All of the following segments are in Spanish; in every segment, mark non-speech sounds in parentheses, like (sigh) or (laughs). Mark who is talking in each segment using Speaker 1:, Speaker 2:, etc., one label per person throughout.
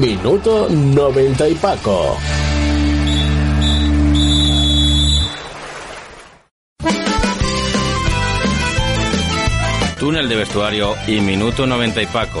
Speaker 1: Minuto 90 y Paco.
Speaker 2: Túnel de Vestuario y Minuto 90 y Paco,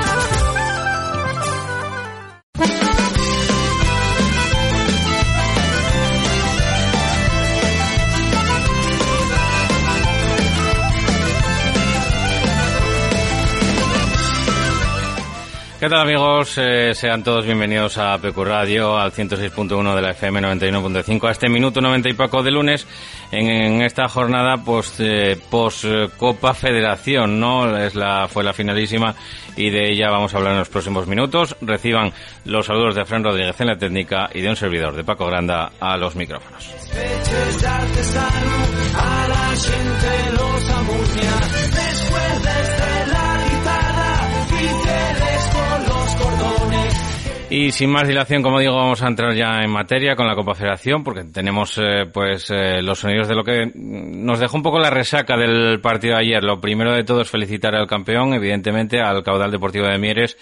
Speaker 2: ¿Qué tal amigos? Eh, sean todos bienvenidos a PQ Radio, al 106.1 de la FM 91.5, a este minuto 90 y poco de lunes, en, esta jornada post, eh, post Copa Federación, ¿no? Es la, fue la finalísima y de ella vamos a hablar en los próximos minutos. Reciban los saludos de Fran Rodríguez en la técnica y de un servidor de Paco Granda a los micrófonos. Y sin más dilación, como digo, vamos a entrar ya en materia con la Copa Federación, porque tenemos eh, pues eh, los sonidos de lo que nos dejó un poco la resaca del partido de ayer. Lo primero de todo es felicitar al campeón, evidentemente, al caudal deportivo de Mieres,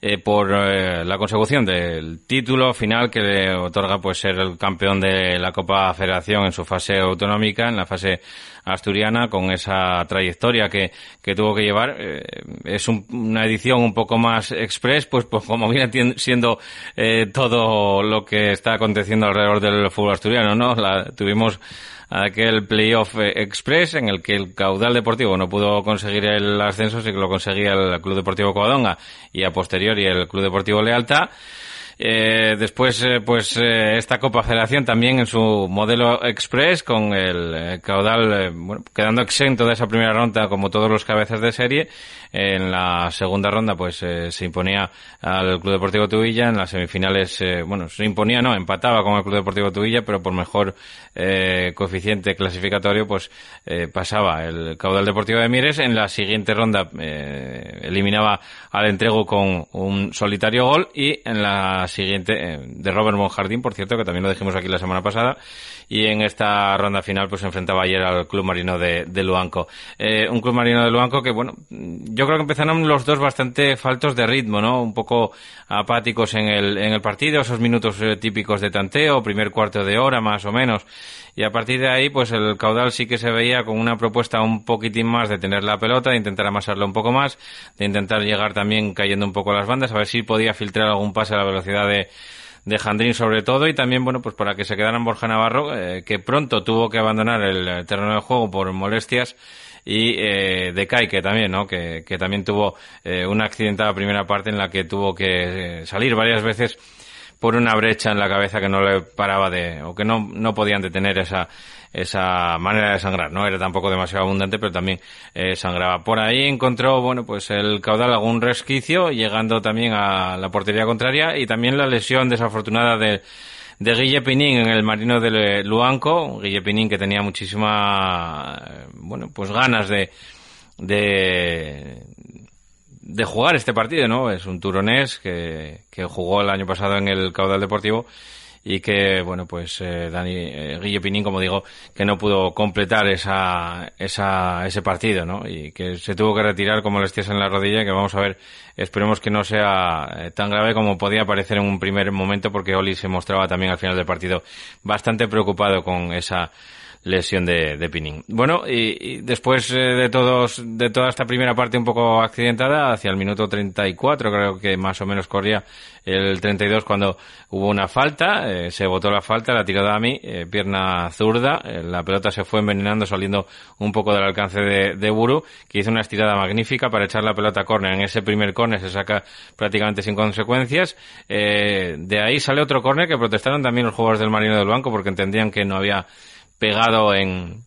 Speaker 2: eh, por eh, la consecución del título final que le otorga pues ser el campeón de la Copa Federación en su fase autonómica, en la fase asturiana, con esa trayectoria que, que tuvo que llevar. Eh, es una edición un poco más express, pues, pues como viene siendo todo lo que está aconteciendo alrededor del fútbol asturiano, ¿no? La, tuvimos aquel playoff express en el que el caudal deportivo no pudo conseguir el ascenso, sí que lo conseguía el Club Deportivo Covadonga y a posteriori el Club Deportivo Lealta. Eh, después, eh, pues eh, esta Copa Federación también en su modelo express con el eh, caudal, bueno, quedando exento de esa primera ronda como todos los cabezas de serie. En la segunda ronda, pues se imponía al Club Deportivo Tubilla. En las semifinales, bueno, se imponía, no, empataba con el Club Deportivo Tubilla, pero por mejor coeficiente clasificatorio, pues pasaba el caudal deportivo de Mieres. En la siguiente ronda eliminaba al entrego con un solitario gol y en la siguiente eh, de Robert Monjardín, por cierto, que también lo dijimos aquí la semana pasada, y en esta ronda final pues se enfrentaba ayer al Club Marino de, de Luanco. Eh, un Club Marino de Luanco que, bueno, yo creo que empezaron los dos bastante faltos de ritmo, ¿no? Un poco apáticos en el, en el partido, esos minutos eh, típicos de tanteo, primer cuarto de hora más o menos, y a partir de ahí, pues el caudal sí que se veía con una propuesta un poquitín más de tener la pelota, de intentar amasarlo un poco más, de intentar llegar también cayendo un poco las bandas, a ver si podía filtrar algún pase a la velocidad de, de Jandrín sobre todo y también, bueno, pues para que se quedaran Borja Navarro, eh, que pronto tuvo que abandonar el terreno de juego por molestias y eh, de Kai, también, ¿no? Que, que también tuvo eh, una accidentada primera parte en la que tuvo que eh, salir varias veces por una brecha en la cabeza que no le paraba de, o que no, no podían detener esa, esa manera de sangrar. No era tampoco demasiado abundante, pero también eh, sangraba. Por ahí encontró, bueno, pues el caudal algún resquicio, llegando también a la portería contraria y también la lesión desafortunada de, de Guille Pinín en el Marino de Luanco. Guille Pinín que tenía muchísima, bueno, pues ganas de, de, de jugar este partido, ¿no? Es un turonés que, que jugó el año pasado en el caudal deportivo y que, bueno, pues eh, Dani eh, Guille Pinín, como digo, que no pudo completar esa, esa, ese partido, ¿no? Y que se tuvo que retirar como les en la rodilla, que vamos a ver, esperemos que no sea eh, tan grave como podía parecer en un primer momento, porque Oli se mostraba también al final del partido bastante preocupado con esa lesión de, de Pinín. Bueno, y, después eh, de todos, de toda esta primera parte un poco accidentada, hacia el minuto 34 creo que más o menos corría el 32 cuando hubo una falta, eh, se votó la falta, la tiró Dami, eh, pierna zurda, la pelota se fue envenenando saliendo un poco del alcance de, de, Buru, que hizo una estirada magnífica para echar la pelota a córner. En ese primer córner se saca prácticamente sin consecuencias. de ahí sale otro córner que protestaron también los jugadores del Marino del Banco porque entendían que no había pegado en,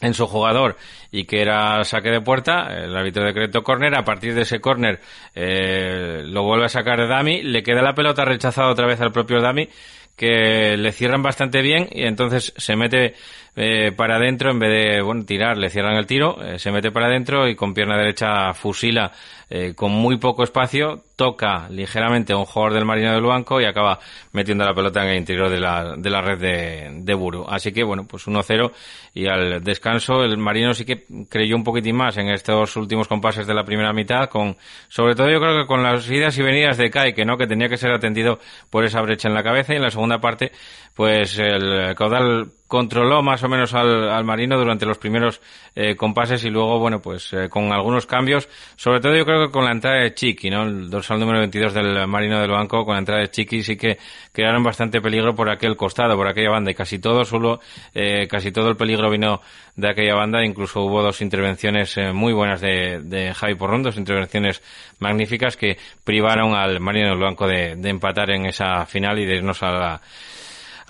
Speaker 2: en su jugador y que era saque de puerta, el árbitro decreto córner, a partir de ese córner eh, lo vuelve a sacar Dami, le queda la pelota rechazada otra vez al propio Dami, que le cierran bastante bien y entonces se mete eh, para adentro en vez de bueno tirar le cierran el tiro eh, se mete para adentro y con pierna derecha fusila eh, con muy poco espacio toca ligeramente a un jugador del Marino del Banco y acaba metiendo la pelota en el interior de la, de la red de, de Buru. Así que bueno pues 1-0 y al descanso el Marino sí que creyó un poquitín más en estos últimos compases de la primera mitad con sobre todo yo creo que con las idas y venidas de Kai que no que tenía que ser atendido por esa brecha en la cabeza y en la segunda parte pues el caudal controló más o menos al, Marino durante los primeros eh, compases y luego, bueno, pues eh, con algunos cambios, sobre todo yo creo que con la entrada de Chiqui, ¿no? El dorsal número 22 del Marino del Banco, con la entrada de Chiqui sí que crearon bastante peligro por aquel costado, por aquella banda. Y casi todo solo, eh, casi todo el peligro vino de aquella banda, incluso hubo dos intervenciones muy buenas de, de Javi Porrón, dos intervenciones magníficas que privaron al Marino del Banco de, de empatar en esa final y de irnos a la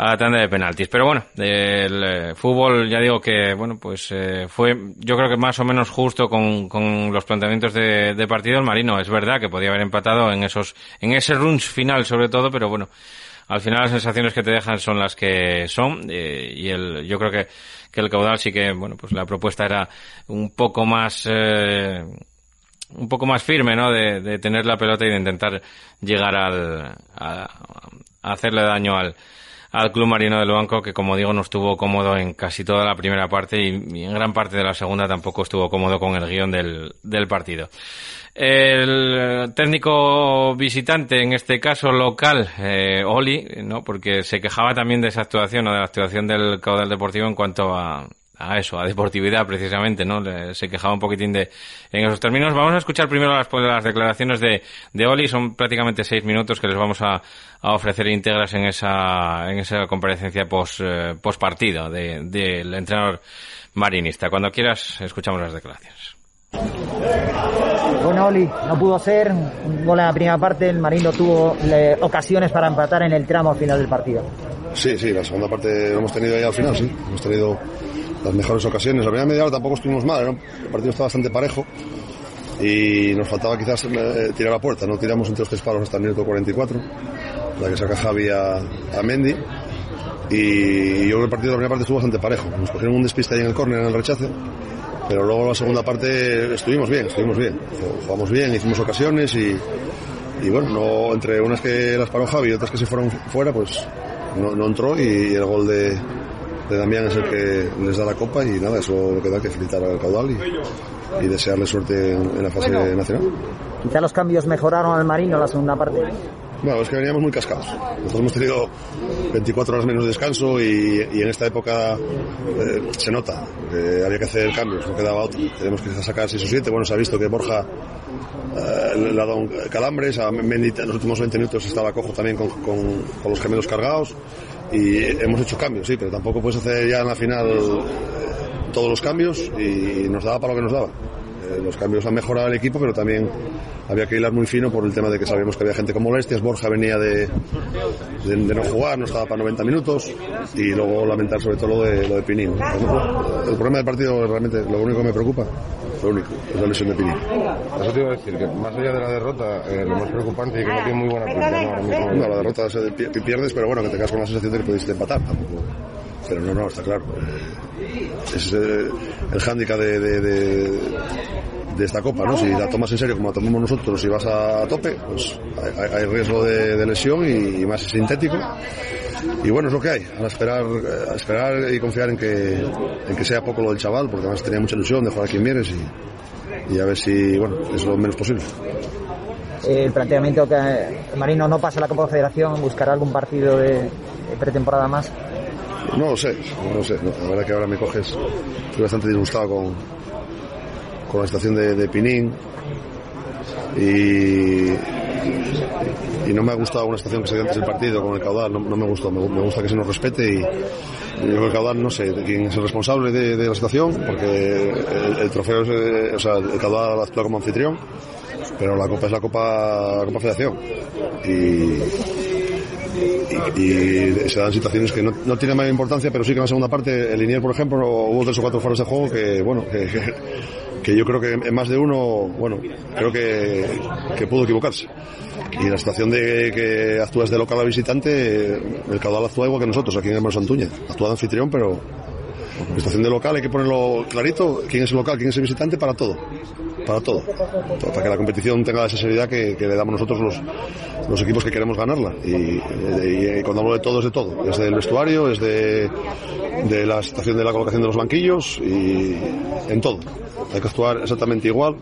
Speaker 2: a la tanda de penaltis. Pero bueno, el eh, fútbol ya digo que, bueno, pues eh, fue yo creo que más o menos justo con, con los planteamientos de, de, partido el Marino. Es verdad que podía haber empatado en esos, en ese runch final sobre todo, pero bueno, al final las sensaciones que te dejan son las que son eh, y el, yo creo que, que el caudal sí que, bueno, pues la propuesta era un poco más, eh, un poco más firme, ¿no? De, de, tener la pelota y de intentar llegar al, a hacerle daño al, al Club Marino del Banco, que como digo no estuvo cómodo en casi toda la primera parte y, en gran parte de la segunda tampoco estuvo cómodo con el guion del, del partido. El técnico visitante, en este caso local, eh, Oli, ¿no? porque se quejaba también de esa actuación o de la actuación del caudal deportivo en cuanto a, a eso, a deportividad precisamente, ¿no? Se quejaba un poquitín de en esos términos. Vamos a escuchar primero las, las declaraciones de, de Oli, son prácticamente seis minutos que les vamos a, a ofrecer íntegras en esa, en esa comparecencia post, eh, post partido del de, entrenador marinista. Cuando quieras, escuchamos las declaraciones.
Speaker 3: Bueno, Oli, no pudo ser un gol en la primera parte, el Marino tuvo eh, ocasiones para empatar en el tramo final del partido.
Speaker 4: Sí, sí, la segunda parte lo hemos tenido ya al final, sí. Hemos tenido las mejores ocasiones. La primera media hora tampoco estuvimos mal, ¿no? el partido está bastante parejo y nos faltaba quizás eh, tirar la puerta. No tiramos entre los tres palos hasta el minuto 44, la que saca Javi a, a Mendy. Y yo creo que el partido de la primera parte estuvo bastante parejo. Nos cogieron un despiste ahí en el córner, en el rechace. Pero luego la segunda parte estuvimos bien, estuvimos bien. Jugamos bien, hicimos ocasiones y, bueno, no, entre unas que las paró Javi y otras que se fueron fuera, pues no entró y el gol de, de Damián es el que les da la copa y nada, eso lo que da que felicitar al caudal y, y desearle suerte en, en la fase bueno, nacional.
Speaker 3: Quizá los cambios mejoraron al Marino en la segunda parte.
Speaker 4: Bueno, es que veníamos muy cascados. Nosotros hemos tenido 24 horas menos de descanso y, y en esta época eh, se nota que había que hacer cambios, no quedaba otro. Tenemos que sacar 6 o 7. Bueno, se ha visto que Borja eh, le ha dado calambres, a Mendy en los últimos 20 minutos estaba cojo también con, con, con los gemelos cargados y hemos hecho cambios, sí, pero tampoco puedes hacer ya en la final eh, todos los cambios y nos daba para lo que nos daba. Eh, los cambios han mejorado el equipo, pero también había que hilar muy fino por el tema de que sabíamos que había gente con molestias. Borja venía de, de, no jugar, no estaba para 90 minutos y luego lamentar sobre todo lo de, lo de Pinín. El problema del partido realmente lo único que me preocupa lo único, es la lesión de Pinín.
Speaker 5: Eso te iba a decir, que más allá de la derrota, eh, lo más preocupante es que no tiene muy buena pinta ¿no? ahora mismo.
Speaker 4: No, la derrota se pierdes, pero bueno, que te quedas con la sensación de que pudiste empatar tampoco. Pero no, no, está claro. Es eh, el hándicap de, de, de, de, esta copa, ¿no? Si la tomas en serio como la tomamos nosotros y vas a tope, pues hay, hay riesgo de, de lesión y, y, más sintético. Y bueno, es lo que hay, a esperar, a esperar y confiar en que, en que sea poco lo del chaval, porque además tenía mucha ilusión de jugar aquí en Mieres y, y a ver si, bueno, es lo menos posible.
Speaker 3: El planteamiento que Marino no pasa la Copa Federación, buscará algún partido de, de pretemporada más.
Speaker 4: No lo sé, no lo sé. No, la verdad que ahora me coges. Estoy bastante disgustado con, con la situación de, de Pinín. Y, y no me ha gustado una situación que se dio antes del partido con el caudal, no, no me gustó. Me, gusta que se nos respete y, y el caudal no sé quién es el responsable de, la situación, porque el, trofeo es, eh, o sea, el caudal actúa como anfitrión, pero la copa es la copa, la copa federación. Y, se dan situaciones que no, no, tienen mayor importancia, pero sí que en la segunda parte, el Linier, por ejemplo, hubo tres o cuatro foros de juego que, bueno, que, que, yo creo que en más de uno, bueno, creo que, que pudo equivocarse. Y la situación de que actúas de local a visitante, el caudal actúa igual que nosotros aquí en el Santuña. Actúa de anfitrión, pero la situación de local hay que ponerlo clarito, quién es el local, quién es el visitante para todo. Para todo. Para que la competición tenga esa seriedad que, le damos nosotros los, equipos que queremos ganarla. Y, cuando hablo de todo es de todo. Es del vestuario, es de, la situación de la colocación de los banquillos y en todo. Hay que actuar exactamente igual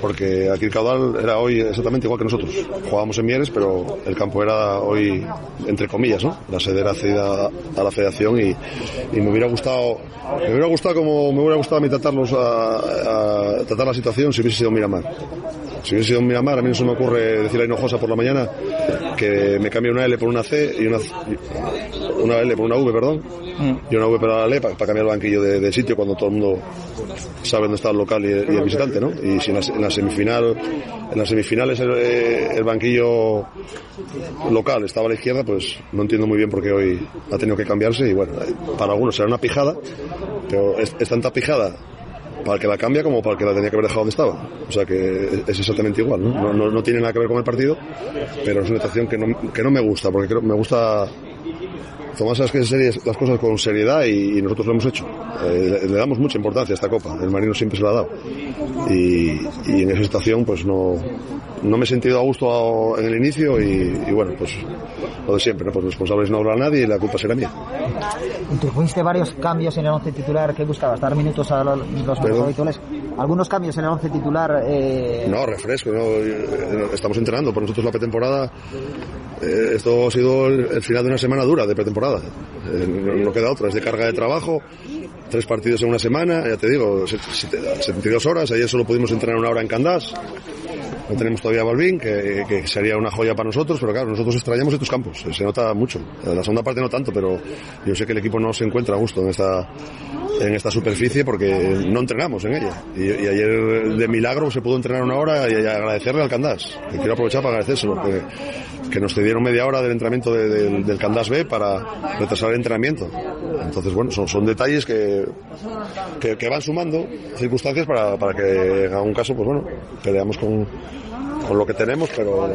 Speaker 4: porque aquí el caudal era hoy exactamente igual que nosotros. Jugábamos en Mieres, pero el campo era hoy, entre comillas, ¿no? La sede era cedida a la federación y, me hubiera gustado, me hubiera gustado como me hubiera gustado a mí tratarlos a tratar la situación si hubiese sido Miramar. Si hubiese sido Miramar, a mí no se me ocurre decir a Hinojosa por la mañana que me cambie una L por una C y una, una L por una V, perdón, mm. y una V para la L para, para cambiar el banquillo de, de, sitio cuando todo el mundo sabe dónde está el local y, y el visitante, ¿no? Y si en la, en la semifinal, en las semifinales el, el, banquillo local estaba a la izquierda, pues no entiendo muy bien por qué hoy ha tenido que cambiarse y bueno, para algunos será una pijada, pero es, es tanta pijada para el que la cambia como para el que la tenía que haber dejado donde estaba. O sea que es exactamente igual, ¿no? No, no, no tiene nada que ver con el partido, pero es una situación que no, que no me gusta, porque creo, me gusta tomar las cosas con seriedad y, y nosotros lo hemos hecho. Eh, le, le, damos mucha importancia a esta copa, el Marino siempre se la ha dado. Y, y en esa situación pues no, no me he sentido a gusto en el inicio y, y bueno, pues lo de siempre, ¿no? pues responsables no habrá nadie y la culpa será mía.
Speaker 3: Tuviste varios cambios en el once titular, ¿qué buscabas? ¿Dar minutos a los, los habituales? ¿Algunos cambios en el once titular? Eh...
Speaker 4: No, refresco, no, estamos entrenando, por nosotros la pretemporada, eh, esto ha sido el, final de una semana dura de pretemporada, eh, no, no, queda otra, es de carga de trabajo, tres partidos en una semana, ya te digo, 72 horas, ayer solo pudimos entrenar una hora en Candás, no tenemos todavía a Balvin, que, que, sería una joya para nosotros, pero claro, nosotros extrañamos estos campos, se nota mucho. La segunda parte no tanto, pero yo sé que el equipo no se encuentra a gusto en esta, en esta superficie porque no entrenamos en ella. Y, ayer de milagro se pudo entrenar una hora y, agradecerle al Candás. Que quiero aprovechar para agradecérselo, que, que nos cedieron media hora del entrenamiento de, de, del Candás B para retrasar el entrenamiento. Entonces, bueno, son, son detalles que, que, que, van sumando circunstancias para, para que en algún caso, pues bueno, peleamos con, con lo que tenemos, pero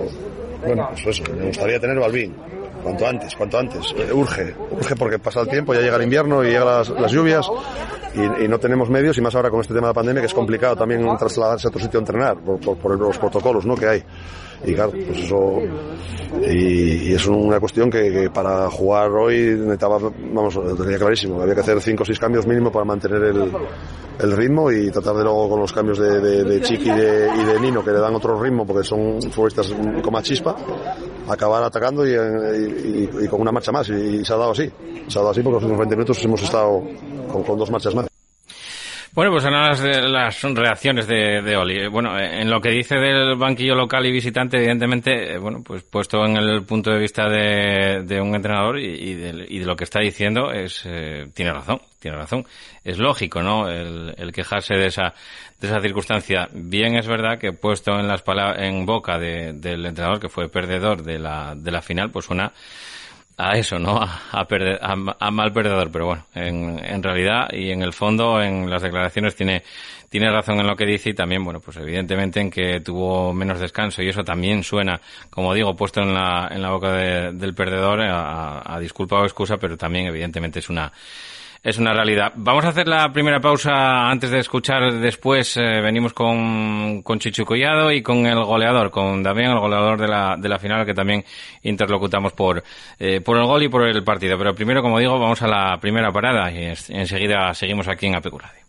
Speaker 4: bueno, pues eso, me gustaría tener Balbín. Cuanto antes, cuanto antes. Eh, urge, urge porque pasa el tiempo, ya llega el invierno y llegan las, lluvias y, no tenemos medios y más ahora con este tema de la pandemia que es complicado también trasladarse a otro sitio a entrenar por, por, por los protocolos ¿no? que hay. Y claro, pues eso, y, es una cuestión que, para jugar hoy necesitaba, vamos, lo tenía clarísimo, había que hacer cinco o seis cambios mínimo para mantener el, el ritmo y tratar de luego con los cambios de, de, Chiqui y de, y de, Nino que le dan otro ritmo porque son futbolistas como a chispa, acabar atacando y, con una marcha más y, se ha dado así, se ha dado así porque los últimos 20 minutos hemos estado con, con dos marchas más.
Speaker 2: Bueno, pues en las, las reacciones de, de, Oli. Bueno, en lo que dice del banquillo local y visitante, evidentemente, bueno, pues puesto en el punto de vista de, de un entrenador y, de, y, de, lo que está diciendo, es eh, tiene razón, tiene razón. Es lógico, ¿no? El, el, quejarse de esa, de esa circunstancia. Bien es verdad que puesto en las palabras, en boca de, del entrenador que fue perdedor de la, de la final, pues una a eso, ¿no? A, a, perder, a, a, mal perdedor, pero bueno, en, en realidad y en el fondo, en las declaraciones tiene, tiene razón en lo que dice y también, bueno, pues evidentemente en que tuvo menos descanso y eso también suena, como digo, puesto en la, en la boca de, del perdedor a, a disculpa o excusa, pero también evidentemente es una, es una realidad. Vamos a hacer la primera pausa antes de escuchar después. Eh, venimos con, con Chichu Collado y con el goleador, con Damián, el goleador de la, de la final, que también interlocutamos por, eh, por el gol y por el partido. Pero primero, como digo, vamos a la primera parada y enseguida seguimos aquí en Apecuradio.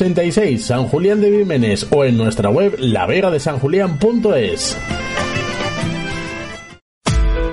Speaker 1: 86, San Julián de Vímenes o en nuestra web lavegadesanjulián.es.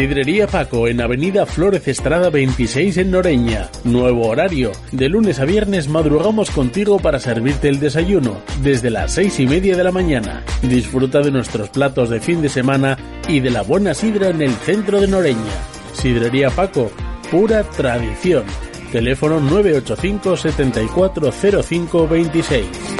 Speaker 1: Sidrería Paco en Avenida Flores Estrada 26 en Noreña. Nuevo horario. De lunes a viernes madrugamos contigo para servirte el desayuno desde las seis y media de la mañana. Disfruta de nuestros platos de fin de semana y de la buena sidra en el centro de Noreña. Sidrería Paco, pura tradición. Teléfono 985 740526.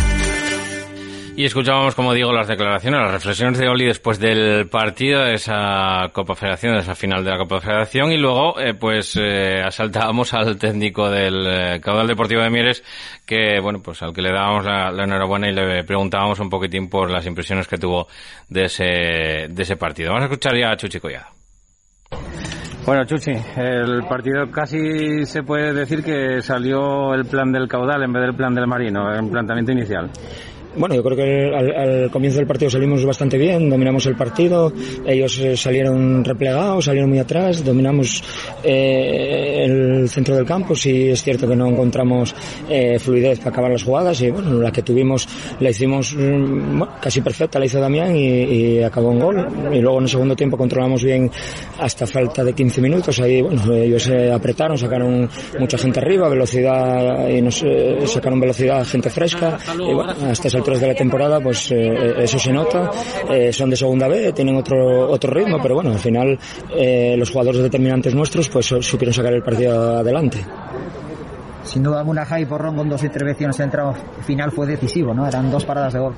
Speaker 2: Y escuchábamos, como digo, las declaraciones, las reflexiones de Oli después del partido de esa Copa Federación, de esa final de la Copa Federación, y luego, eh, pues, eh, asaltábamos al técnico del eh, caudal deportivo de Mieres, que, bueno, pues al que le dábamos la, enhorabuena y le preguntábamos un poquitín por las impresiones que tuvo de ese, de ese partido. Vamos a escuchar ya a Chuchi Collado.
Speaker 6: Bueno, Chuchi, el partido casi se puede decir que salió el plan del caudal en vez del plan del marino, en planteamiento inicial.
Speaker 7: Bueno, yo creo que al, comienzo del partido salimos bastante bien, dominamos el partido, ellos eh, salieron replegados, salieron muy atrás, dominamos eh, el centro del campo, sí es cierto que no encontramos eh, fluidez para acabar las jugadas y bueno, la que tuvimos la hicimos mm, casi perfecta, la hizo Damián y, acabó en gol. Y luego en el segundo tiempo controlamos bien hasta falta de 15 minutos, ahí bueno, ellos se apretaron, sacaron mucha gente arriba, velocidad y nos sacaron velocidad, gente fresca. Y bueno, hasta esa de la temporada, pues eh, eso se nota. Eh, son de segunda B, tienen otro, otro ritmo, pero bueno, al final eh, los jugadores determinantes nuestros pues supieron sacar el partido adelante.
Speaker 3: Sin duda alguna, Jai Porrón con dos intervenciones en tramo final fue decisivo, ¿no? Eran dos paradas de gol.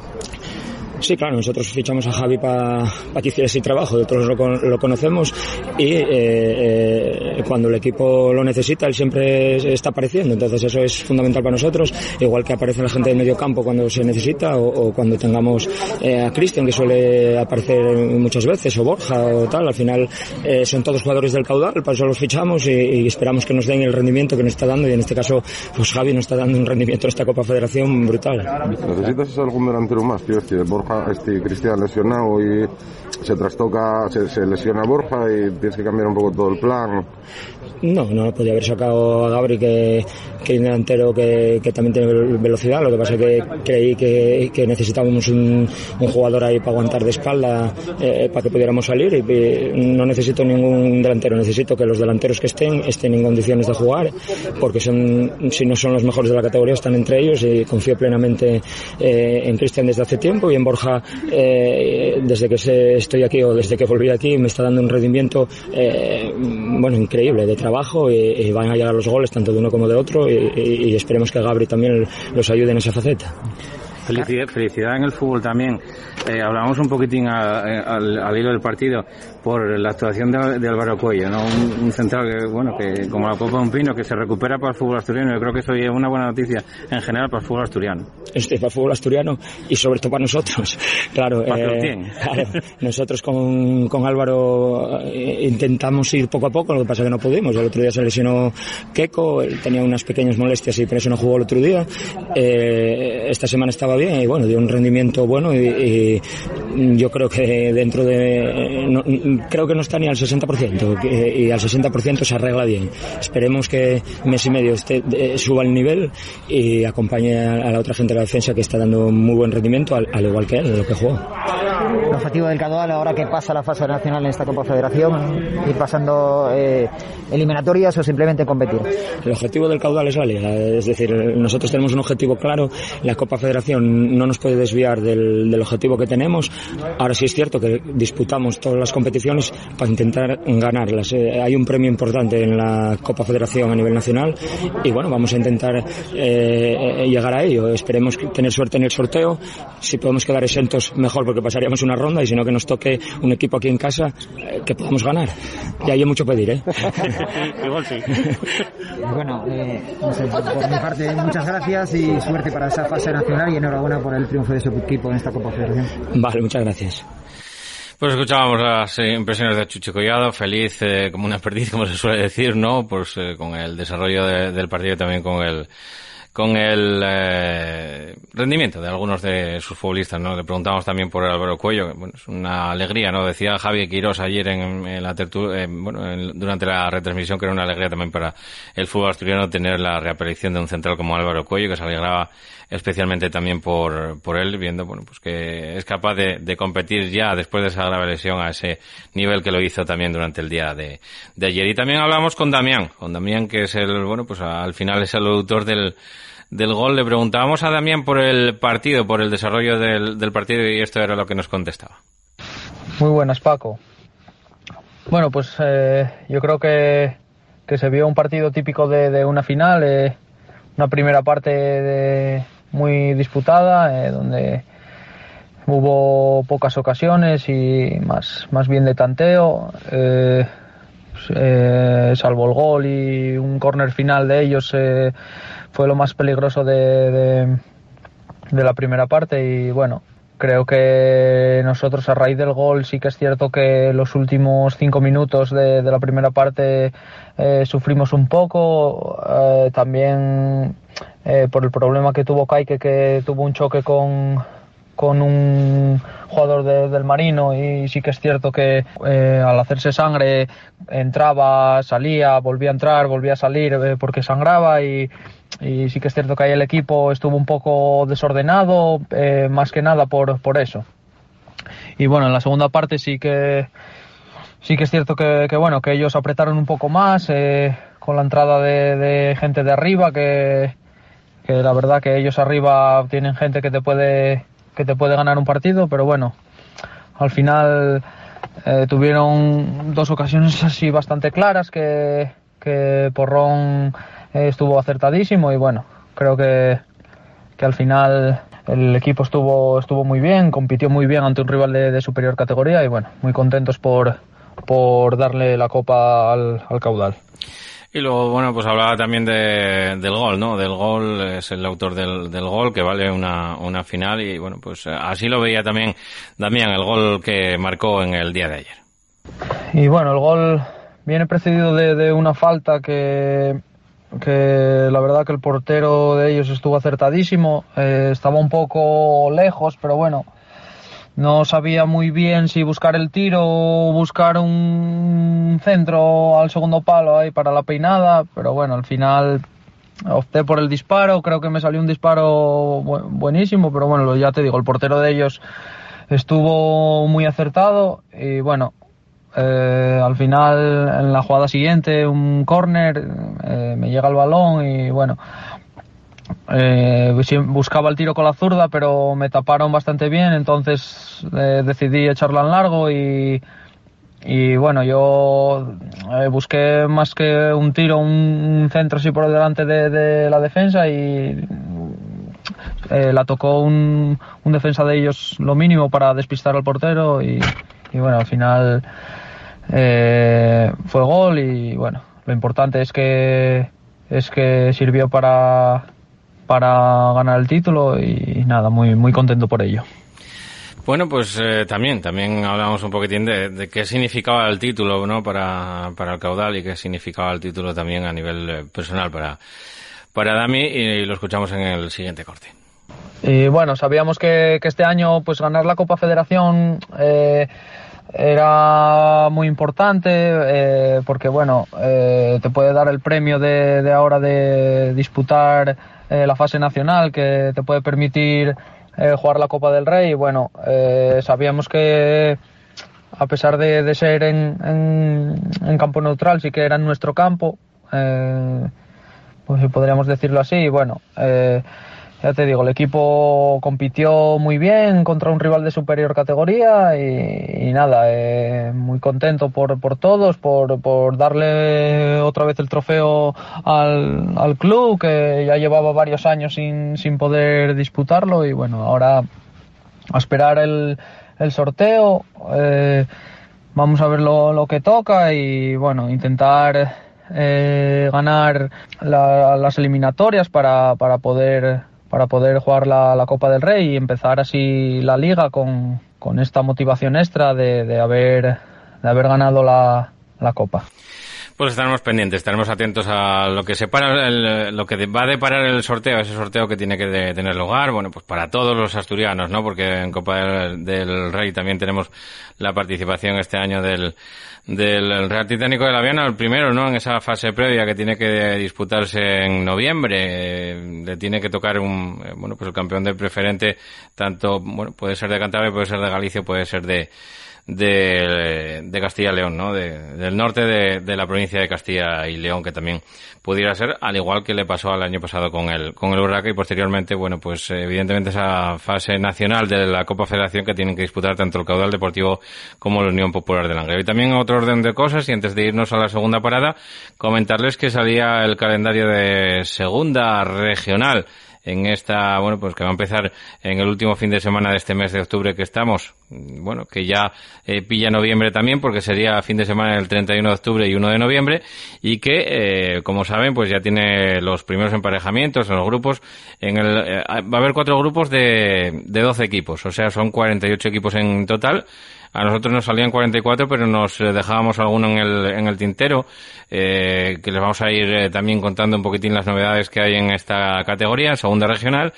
Speaker 7: Sí, claro, nosotros fichamos a Javi para pa que hiciera ese trabajo, nosotros lo, lo conocemos y eh, eh, cuando el equipo lo necesita, él siempre está apareciendo, entonces eso es fundamental para nosotros, igual que aparece la gente del medio campo cuando se necesita o, cuando tengamos eh, a Cristian, que suele aparecer muchas veces, o Borja o tal, al final son todos jugadores del caudal, para eso los fichamos y, y, esperamos que nos den el rendimiento que nos está dando y en este caso pues Javi nos está dando un rendimiento en esta Copa Federación brutal.
Speaker 5: ¿Necesitas algún delantero más, tío? Este Borja, este Cristian lesionado y se trastoca, se, se lesiona Borja y tienes que cambiar un poco todo el plan.
Speaker 7: No, no podía haber sacado a Gabri que, que es un delantero que, que, también tiene velocidad, lo que pasa es que creí que, que necesitábamos un, jugador ahí para aguantar de espalda eh, para que pudiéramos salir y, no necesito ningún delantero, necesito que los delanteros que estén estén en condiciones de jugar porque son, si no son los mejores de la categoría están entre ellos y confío plenamente eh, en Cristian desde hace tiempo y en Borja eh, desde que estoy aquí o desde que volví aquí me está dando un rendimiento eh, bueno increíble trabajo y, y, van a llegar los goles tanto de uno como de otro y, y esperemos que Gabri también los ayude en esa faceta.
Speaker 6: Felicidad, felicidad en el fútbol también. Eh, hablamos un poquitín al, al, hilo del partido por la actuación de, de Álvaro Cuello, ¿no? Un, un, central que, bueno, que como la copa de un pino, que se recupera para el fútbol asturiano. Yo creo que eso es una buena noticia en general para el fútbol asturiano.
Speaker 7: Este, para el fútbol asturiano y sobre todo para nosotros. (laughs) Claro, eh, (laughs) claro nosotros con, con Álvaro eh, intentamos ir poco a poco, lo que pasa es que no pudimos. El otro día se lesionó Keco, tenía unas pequeñas molestias y por eso no jugó el otro día. Eh, esta semana estaba bien y bueno, dio un rendimiento bueno y, y yo creo que dentro de no, creo que no está ni al 60% que, y al 60% se arregla bien. Esperemos que mes y medio esté, eh, suba el nivel y acompañe a, la otra gente de la defensa que está dando muy buen rendimiento al, al igual que él, lo que jugó.
Speaker 3: El objetivo del Caudal ahora que pasa la fase nacional en esta Copa Federación, ir pasando eh, eliminatorias o simplemente competir.
Speaker 7: El objetivo del Caudal es la liga, es decir, nosotros tenemos un objetivo claro, la Copa Federación no nos puede desviar del, del objetivo que tenemos. Ahora sí es cierto que disputamos todas las competiciones para intentar ganarlas. Eh, hay un premio importante en la Copa Federación a nivel nacional y bueno, vamos a intentar eh, llegar a ello. Esperemos tener suerte en el sorteo. Si podemos quedar exentos, mejor porque pasaríamos una ronda y si no que nos toque un equipo aquí en casa eh, que podamos ganar. Y hay mucho pedir, ¿eh? (laughs)
Speaker 6: Igual sí. (laughs)
Speaker 3: Bueno, eh, no sé, por mi parte, muchas gracias y suerte para esa fase nacional y enhorabuena por el triunfo de su equipo en esta Copa Federación.
Speaker 7: Vale, muchas gracias.
Speaker 2: Pues escuchábamos las impresiones de Chuchi Collado, feliz eh, como una perdiz, (laughs) como se suele decir, ¿no? Pues eh, con el desarrollo de, del partido también con el con el eh, rendimiento de algunos de sus futbolistas, ¿no? Le preguntamos también por Álvaro Cuello, bueno, es una alegría, ¿no? Decía Javi Quirós ayer en, la eh, bueno, en, durante la retransmisión que era una alegría también para el fútbol asturiano tener la reaparición de un central como Álvaro Cuello, que se alegraba especialmente también por, por él, viendo, bueno, pues que es capaz de, de competir ya después de esa grave lesión a ese nivel que lo hizo también durante el día de, de ayer. Y también hablamos con Damián, con Damián que es el, bueno, pues al final es el autor del, del gol. Le preguntábamos a Damián por el partido, por el desarrollo del, del partido y esto era lo que nos contestaba.
Speaker 8: Muy buenas, Paco. Bueno, pues eh, yo creo que, que, se vio un partido típico de, de una final, eh, una primera parte de, muy disputada, eh, donde hubo pocas ocasiones y más, más bien de tanteo. Eh, eh, salvo el gol y un córner final de ellos fue lo más peligroso de, de, la primera parte y bueno creo que nosotros a raíz del gol sí que es cierto que los últimos cinco minutos de, de la primera parte eh, sufrimos un poco eh, también eh, por el problema que tuvo Kaike que tuvo un choque con con un jugador de, del Marino y sí que es cierto que eh, al hacerse sangre entraba, salía, volvía a entrar, volvía a salir eh, porque sangraba y, y, sí que es cierto que ahí el equipo estuvo un poco desordenado, eh, más que nada por, por eso. Y bueno, en la segunda parte sí que sí que es cierto que, que bueno que ellos apretaron un poco más eh, con la entrada de, de gente de arriba que, que la verdad que ellos arriba tienen gente que te puede que te puede ganar un partido, pero bueno, al final eh, tuvieron dos ocasiones así bastante claras que, Porrón eh, estuvo acertadísimo y bueno, creo que, que al final el equipo estuvo, estuvo muy bien, compitió muy bien ante un rival de, superior categoría y bueno, muy contentos por, por darle la copa al, caudal.
Speaker 2: Y luego, bueno, pues hablaba también de, del gol, ¿no? Del gol, es el autor del, del gol que vale una, una final y bueno, pues así lo veía también Damián, el gol que marcó en el día de ayer.
Speaker 8: Y bueno, el gol viene precedido de, de una falta que, que la verdad que el portero de ellos estuvo acertadísimo, eh, estaba un poco lejos, pero bueno, no sabía muy bien si buscar el tiro o buscar un centro al segundo palo ahí para la peinada, pero bueno, al final opté por el disparo, creo que me salió un disparo buenísimo, pero bueno, ya te digo, el portero de ellos estuvo muy acertado y bueno, eh, al final, en la jugada siguiente, un córner, eh, me llega el balón y bueno, eh, buscaba el tiro con la zurda, pero me taparon bastante bien, entonces decidí echarla en largo y, y bueno, yo busqué más que un tiro, un, centro así por delante de, la defensa y la tocó un, un, defensa de ellos lo mínimo para despistar al portero y, y bueno, al final eh, fue gol y bueno, lo importante es que es que sirvió para para ganar el título y nada, muy muy contento por ello.
Speaker 2: Bueno, pues eh, también, también hablamos un poquitín de, qué significaba el título, ¿no? Para, para el caudal y qué significaba el título también a nivel eh, personal para, para Dami y, lo escuchamos en el siguiente corte.
Speaker 8: Y bueno, sabíamos que, que este año pues ganar la Copa Federación eh, era muy importante eh, porque bueno eh, te puede dar el premio de, ahora de disputar eh, la fase nacional que te puede permitir jugar la Copa del Rey. Y bueno sabíamos que a pesar de, ser en, en, campo neutral sí que era en nuestro campo pues si podríamos decirlo así. Y bueno ya te digo, el equipo compitió muy bien contra un rival de superior categoría y, nada, eh, muy contento por, por todos, por, por, darle otra vez el trofeo al, al, club que ya llevaba varios años sin, sin poder disputarlo y bueno, ahora a esperar el, el sorteo, eh, vamos a ver lo, lo, que toca y bueno, intentar eh, ganar la, las eliminatorias para, para poder para poder jugar la, Copa del Rey y empezar así la liga con, esta motivación extra de, haber, de haber ganado la, Copa.
Speaker 2: Pues estaremos pendientes, estaremos atentos a lo que separa, lo que va a deparar el sorteo, ese sorteo que tiene que tener lugar, bueno, pues para todos los asturianos, ¿no? Porque en Copa del Rey también tenemos la participación este año del, del Real Titánico de la Viana, el primero, ¿no? En esa fase previa que tiene que disputarse en noviembre, le tiene que tocar un, eh, bueno, pues el campeón del preferente, tanto, bueno, puede ser de Cantabria, puede ser de Galicia, puede ser de, de, Castilla y León, ¿no? De, del norte de, de, la provincia de Castilla y León, que también pudiera ser, al igual que le pasó al año pasado con el, con el Urraca y posteriormente, bueno, pues evidentemente esa fase nacional de la Copa Federación que tienen que disputar tanto el Caudal Deportivo como la Unión Popular de Langreo. Y también otro orden de cosas, y antes de irnos a la segunda parada, comentarles que salía el calendario de segunda regional en esta, bueno, pues que va a empezar en el último fin de semana de este mes de octubre que estamos, bueno, que ya eh, pilla noviembre también, porque sería fin de semana del 31 de octubre y 1 de noviembre, y que, eh, como saben, pues ya tiene los primeros emparejamientos en los grupos. En el, eh, va a haber cuatro grupos de, de 12 equipos, o sea, son 48 equipos en total. A nosotros nos salían 44, pero nos eh, dejábamos alguno en el, en el tintero, eh, que les vamos a ir también contando un poquitín las novedades que hay en esta categoría, segunda regional,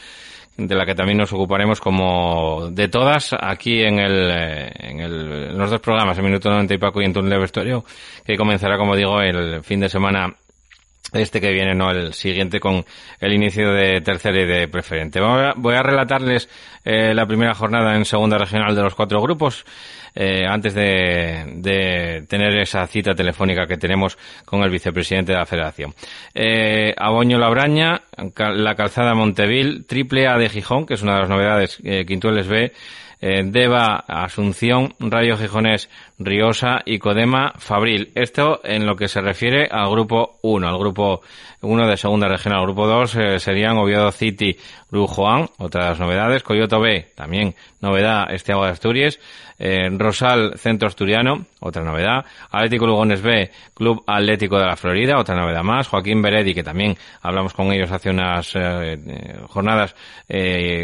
Speaker 2: de la que también nos ocuparemos como de todas aquí en el, en, el, en los dos programas, en Minuto 90 y Paco y en Túnel Vestuario, que comenzará, como digo, el fin de semana este que viene, no el siguiente, con el inicio de tercera y de preferente. Voy a, relatarles la primera jornada en segunda regional de los cuatro grupos eh, antes de, tener esa cita telefónica que tenemos con el vicepresidente de la Federación. Eh, Aboño Labraña, la calzada Montevil, Triple A de Gijón, que es una de las novedades, eh, Quintueles B, eh, Deva, Asunción, Rayo Gijonés, Riosa y Codema, Fabril. Esto en lo que se refiere al grupo 1, al grupo uno de segunda regional. Grupo 2 eh, serían Oviedo City, Brujuan, otras novedades. Coyoto B, también novedad, Esteban de Asturias. Eh, Rosal, Centro Asturiano, otra novedad. Atlético Lugones B, Club Atlético de la Florida, otra novedad más. Joaquín Beredi, que también hablamos con ellos hace unas jornadas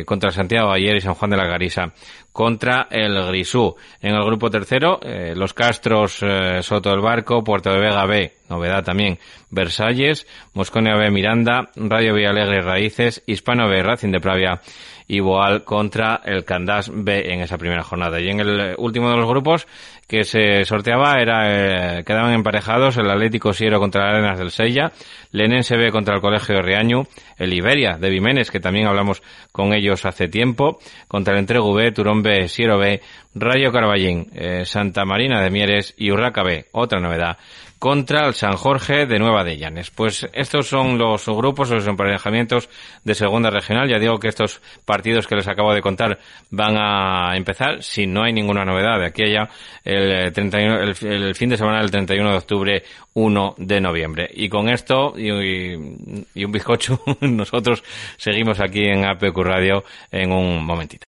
Speaker 2: contra Santiago ayer y San Juan de la Garisa contra el Grisú. En el grupo tercero, eh, los Castros eh, Soto del Barco, Puerto de Vega B, novedad también, Versalles, Mosconia B, Miranda, Radio Villalegre Raíces, Hispano B, Racing de Pravia y Boal contra el Candás B en esa primera jornada. Y en el último de los grupos que se sorteaba era eh, quedaban emparejados el Atlético Siero contra las Arenas del Sella, Lenense B contra el Colegio de Riaño, el Iberia de Vimenes, que también hablamos con ellos hace tiempo, contra el Entregu B, Turón B, Siero B, Rayo Carballín, eh, Santa Marina de Mieres y Urraca B, otra novedad contra el San Jorge de Nueva de Llanes. Pues estos son los grupos, los emparejamientos de segunda regional. Ya digo que estos partidos que les acabo de contar van a empezar si no hay ninguna novedad de aquí allá el, 31, el, fin de semana del 31 de octubre, 1 de noviembre. Y con esto y, y un bizcocho, (laughs) nosotros seguimos aquí en APQ Radio en un momentito.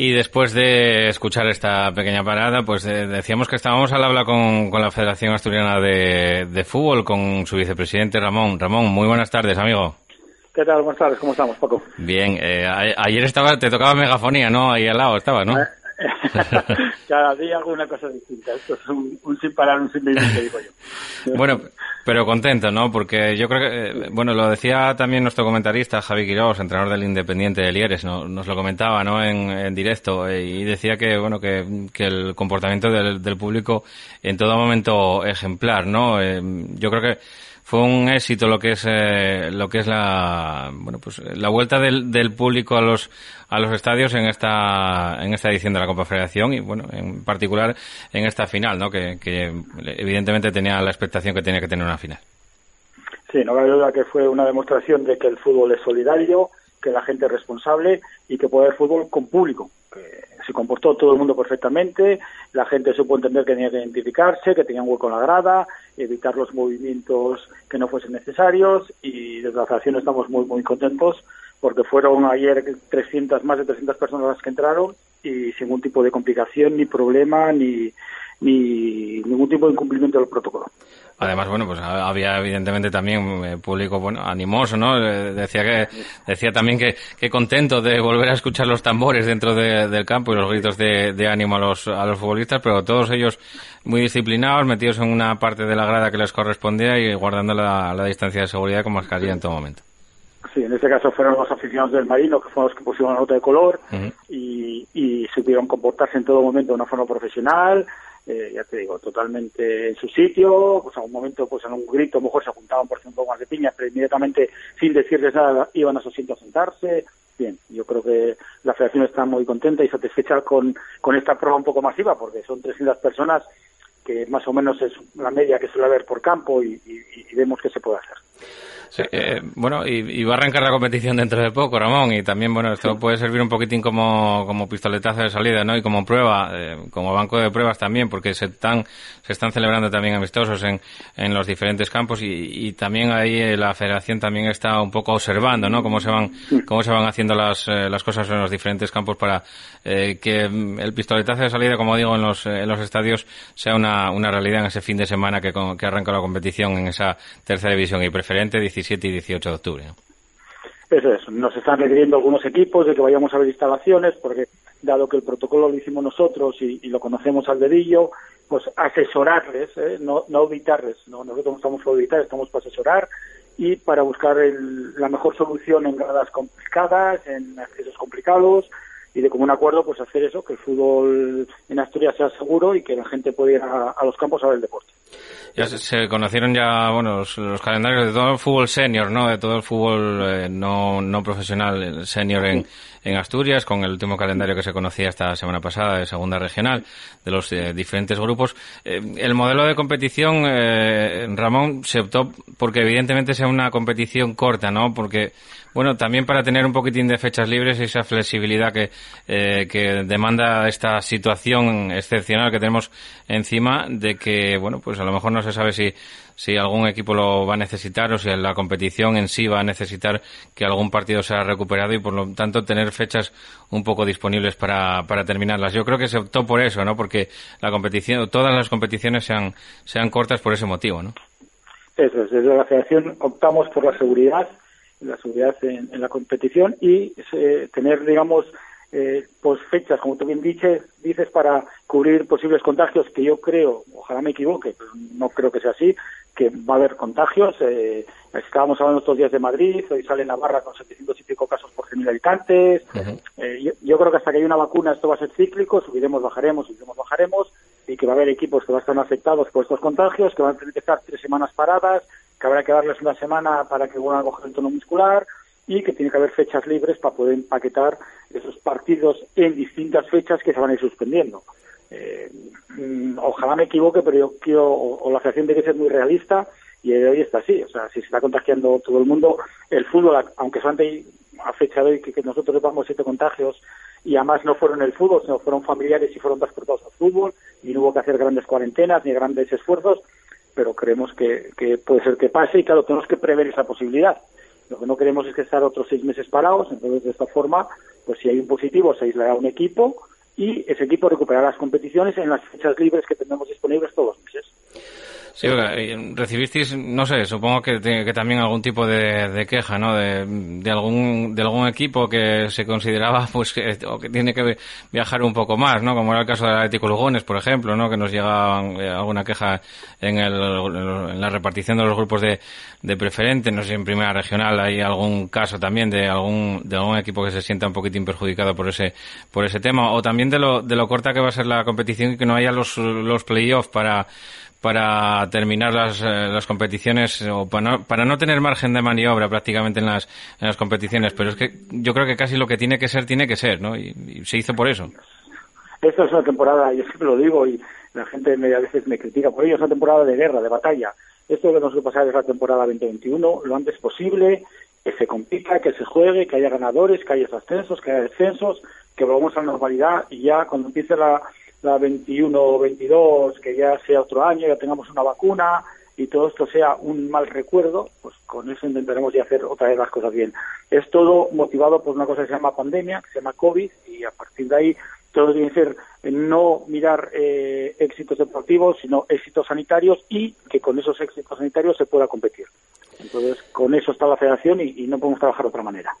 Speaker 2: Y después de escuchar esta pequeña parada, pues eh, decíamos que estábamos al habla con, con la Federación Asturiana de, de, Fútbol, con su vicepresidente Ramón. Ramón, muy buenas tardes, amigo.
Speaker 9: ¿Qué tal? Buenas tardes, ¿cómo estamos, Paco?
Speaker 2: Bien, eh, ayer estaba, te tocaba megafonía, ¿no? Ahí al lado estaba, ¿no? (laughs)
Speaker 9: Cada día hago una cosa distinta. Esto es un, sin parar, un sin vivir, digo
Speaker 2: yo. (laughs) Bueno, pero contento, ¿no? Porque yo creo que, eh, bueno, lo decía también nuestro comentarista, Javi Quiroz, entrenador del Independiente de Lieres, ¿no? nos lo comentaba, ¿no? En, directo, eh, y decía que, bueno, que, que el comportamiento del, del, público en todo momento ejemplar, ¿no? Eh, yo creo que fue un éxito lo que es eh, lo que es la bueno pues la vuelta del, del, público a los a los estadios en esta en esta edición de la Copa Federación y bueno en particular en esta final no que, que evidentemente tenía la expectación que tenía que tener una final.
Speaker 9: Sí no cabe duda que fue una demostración de que el fútbol es solidario que la gente es responsable y que puede haber fútbol con público que se comportó todo el mundo perfectamente, la gente supo entender que tenía que identificarse, que tenía un hueco en la grada, evitar los movimientos que no fuesen necesarios y desde la federación estamos muy muy contentos porque fueron ayer 300 más de 300 personas las que entraron y sin ningún tipo de complicación ni problema ni ni ningún tipo de incumplimiento del protocolo.
Speaker 2: Además, bueno, pues había evidentemente también eh, público bueno, animoso, ¿no? Eh, decía que decía también que, que contento de volver a escuchar los tambores dentro del campo y los gritos de, de, ánimo a los, a los futbolistas, pero todos ellos muy disciplinados, metidos en una parte de la grada que les correspondía y guardando la, la distancia de seguridad con mascarilla en todo momento.
Speaker 9: Sí, en este caso fueron los aficionados del Marino que fueron los que pusieron la nota de color y, y supieron comportarse en todo momento de una forma profesional, eh, ya te digo, totalmente en su sitio, pues a un momento, pues en un grito, mejor se juntaban por ejemplo más de piñas, pero inmediatamente, sin decirles nada, iban a su sitio a sentarse. Bien, yo creo que la federación está muy contenta y satisfecha con, con esta prueba un poco masiva, porque son 300 personas que más o menos es la media que suele haber por campo y, y vemos que se puede hacer.
Speaker 2: Eh, bueno, y, va a arrancar la competición dentro de poco, Ramón, y también, bueno, esto puede servir un poquitín como, como pistoletazo de salida, ¿no? Y como prueba, eh, como banco de pruebas también, porque se están, se están celebrando también amistosos en, en los diferentes campos y, también ahí eh, la federación también está un poco observando, ¿no? Cómo se van, cómo se van haciendo las, las cosas en los diferentes campos para que el pistoletazo de salida, como digo, en los, en los estadios sea una, una realidad en ese fin de semana que, que arranca la competición en esa tercera división y preferente 17 y 18 de octubre.
Speaker 9: Eso es, nos están requiriendo algunos equipos de que vayamos a ver instalaciones, porque dado que el protocolo lo hicimos nosotros y, lo conocemos al dedillo, pues asesorarles, ¿eh? no, no auditarles, no, nosotros no estamos para auditar, estamos para asesorar y para buscar la mejor solución en gradas complicadas, en accesos complicados, y de común acuerdo pues hacer eso, que el fútbol en Asturias sea seguro y que la gente pueda ir a los campos a ver el deporte.
Speaker 2: Ya se, conocieron ya, bueno, los, calendarios de todo el fútbol senior, ¿no? De todo el fútbol eh, no, no profesional senior en, en Asturias, con el último calendario que se conocía esta semana pasada de segunda regional, de los eh, diferentes grupos. Eh, el modelo de competición, Ramón, se optó porque evidentemente sea una competición corta, ¿no? Porque, bueno, también para tener un poquitín de fechas libres y esa flexibilidad que, que demanda esta situación excepcional que tenemos encima de que, bueno, pues a lo mejor no se sabe si, si algún equipo lo va a necesitar o si la competición en sí va a necesitar que algún partido sea recuperado y por lo tanto tener fechas un poco disponibles para, para terminarlas. Yo creo que se optó por eso, ¿no? Porque la competición, todas las competiciones sean, sean cortas por ese motivo, ¿no?
Speaker 9: Eso es, desde la federación optamos por la seguridad, la seguridad en, la competición y eh, tener, digamos, eh, pues fechas, como tú bien dices, dices, para cubrir posibles contagios, que yo creo, ojalá me equivoque, pero no creo que sea así, que va a haber contagios. Eh, estábamos hablando estos días de Madrid, hoy sale Navarra con 700 y pico casos por 100.000 habitantes. eh, yo, creo que hasta que haya una vacuna esto va a ser cíclico, subiremos, bajaremos, subiremos, bajaremos, y que va a haber equipos que van a estar afectados por estos contagios, que van a tener que estar tres semanas paradas, que habrá que darles una semana para que vuelvan a coger el tono muscular, y que tiene que haber fechas libres para poder empaquetar esos partidos en distintas fechas que se van a ir suspendiendo. Eh, mm, ojalá me equivoque, pero yo quiero, o, la federación tiene que ser muy realista y hoy está así. O sea, si se está contagiando todo el mundo, el fútbol, aunque solamente a fecha de hoy que, nosotros llevamos siete contagios y además no fueron el fútbol, sino fueron familiares y fueron transportados al fútbol y no hubo que hacer grandes cuarentenas ni grandes esfuerzos, pero creemos que, que puede ser que pase y claro, tenemos que prever esa posibilidad. Lo que no queremos es que estar otros seis meses parados, entonces de esta forma, pues si hay un positivo se aislará un equipo y ese equipo recuperará las competiciones en las fechas libres que tenemos disponibles todos los meses.
Speaker 2: Sí, eh, recibisteis, no sé, supongo que, que también algún tipo de, queja, ¿no? De, de, algún de algún equipo que se consideraba, (laughs) pues, que, o que tiene que viajar un poco más, ¿no? Como era el caso de Atlético Lugones, por ejemplo, ¿no? Que nos llega eh, alguna queja en, el, en la repartición de los grupos de, de preferente, no sé, en primera regional hay algún caso también de algún de algún equipo que se sienta un poquitín perjudicado por ese por ese tema, o también de lo de lo corta que va a ser la competición y que no haya los los playoffs para para terminar las, eh, las competiciones o para no, para no tener margen de maniobra prácticamente en las, en las competiciones. Pero es que yo creo que casi lo que tiene que ser, tiene que ser, ¿no? Y, se hizo por eso.
Speaker 9: Esta es una temporada, yo siempre lo digo y la gente me, a veces me critica por ello, es una temporada de guerra, de batalla. Esto que tenemos que pasar es la temporada 2021 lo antes posible, que se compita, que se juegue, que haya ganadores, que haya ascensos, que haya descensos, que volvamos a la normalidad y ya cuando empiece la, la 21 o 22, que ya sea otro año, ya tengamos una vacuna y todo esto sea un mal recuerdo, pues con eso intentaremos ya hacer otra vez las cosas bien. Es todo motivado por una cosa que se llama pandemia, que se llama COVID, y a partir de ahí todo tiene que ser no mirar eh, éxitos deportivos, sino éxitos sanitarios y que con esos éxitos sanitarios se pueda competir. Entonces, con eso está la federación y no podemos trabajar de otra manera.